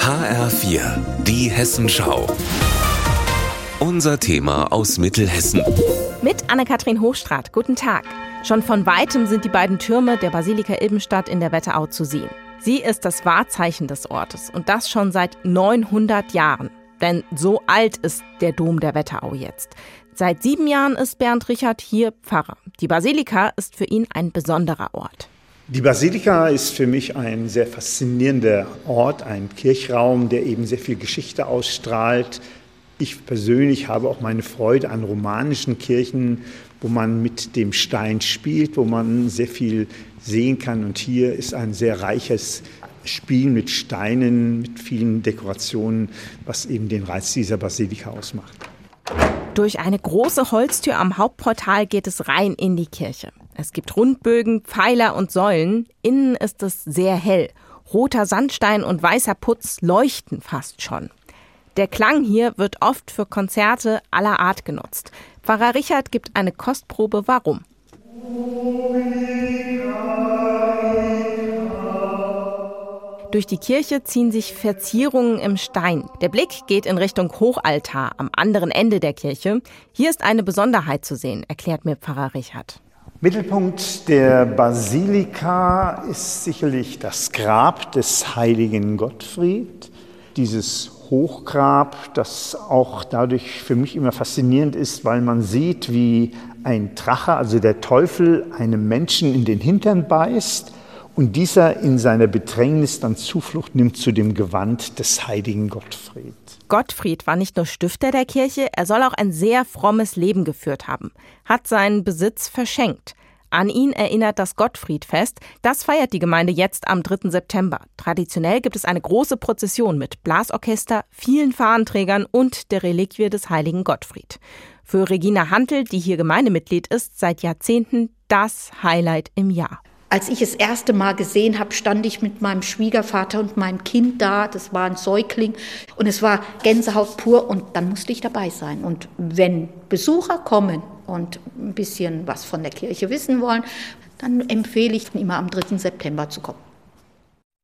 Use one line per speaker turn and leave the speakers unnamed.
HR4, die Hessenschau. Unser Thema aus Mittelhessen.
Mit Anne-Kathrin Hochstrat. Guten Tag. Schon von weitem sind die beiden Türme der Basilika Ilbenstadt in der Wetterau zu sehen. Sie ist das Wahrzeichen des Ortes und das schon seit 900 Jahren. Denn so alt ist der Dom der Wetterau jetzt. Seit sieben Jahren ist Bernd Richard hier Pfarrer. Die Basilika ist für ihn ein besonderer Ort.
Die Basilika ist für mich ein sehr faszinierender Ort, ein Kirchraum, der eben sehr viel Geschichte ausstrahlt. Ich persönlich habe auch meine Freude an romanischen Kirchen, wo man mit dem Stein spielt, wo man sehr viel sehen kann. Und hier ist ein sehr reiches Spiel mit Steinen, mit vielen Dekorationen, was eben den Reiz dieser Basilika ausmacht.
Durch eine große Holztür am Hauptportal geht es rein in die Kirche. Es gibt Rundbögen, Pfeiler und Säulen. Innen ist es sehr hell. Roter Sandstein und weißer Putz leuchten fast schon. Der Klang hier wird oft für Konzerte aller Art genutzt. Pfarrer Richard gibt eine Kostprobe, warum. Durch die Kirche ziehen sich Verzierungen im Stein. Der Blick geht in Richtung Hochaltar am anderen Ende der Kirche. Hier ist eine Besonderheit zu sehen, erklärt mir Pfarrer Richard.
Mittelpunkt der Basilika ist sicherlich das Grab des heiligen Gottfried. Dieses Hochgrab, das auch dadurch für mich immer faszinierend ist, weil man sieht, wie ein Drache, also der Teufel, einem Menschen in den Hintern beißt und dieser in seiner Bedrängnis dann Zuflucht nimmt zu dem Gewand des heiligen Gottfried.
Gottfried war nicht nur Stifter der Kirche, er soll auch ein sehr frommes Leben geführt haben, hat seinen Besitz verschenkt. An ihn erinnert das Gottfriedfest. Das feiert die Gemeinde jetzt am 3. September. Traditionell gibt es eine große Prozession mit Blasorchester, vielen Fahnenträgern und der Reliquie des heiligen Gottfried. Für Regina Hantel, die hier Gemeindemitglied ist, seit Jahrzehnten das Highlight im Jahr.
Als ich das erste Mal gesehen habe, stand ich mit meinem Schwiegervater und meinem Kind da. Das war ein Säugling und es war Gänsehaut pur und dann musste ich dabei sein. Und wenn Besucher kommen und ein bisschen was von der Kirche wissen wollen, dann empfehle ich immer am 3. September zu kommen.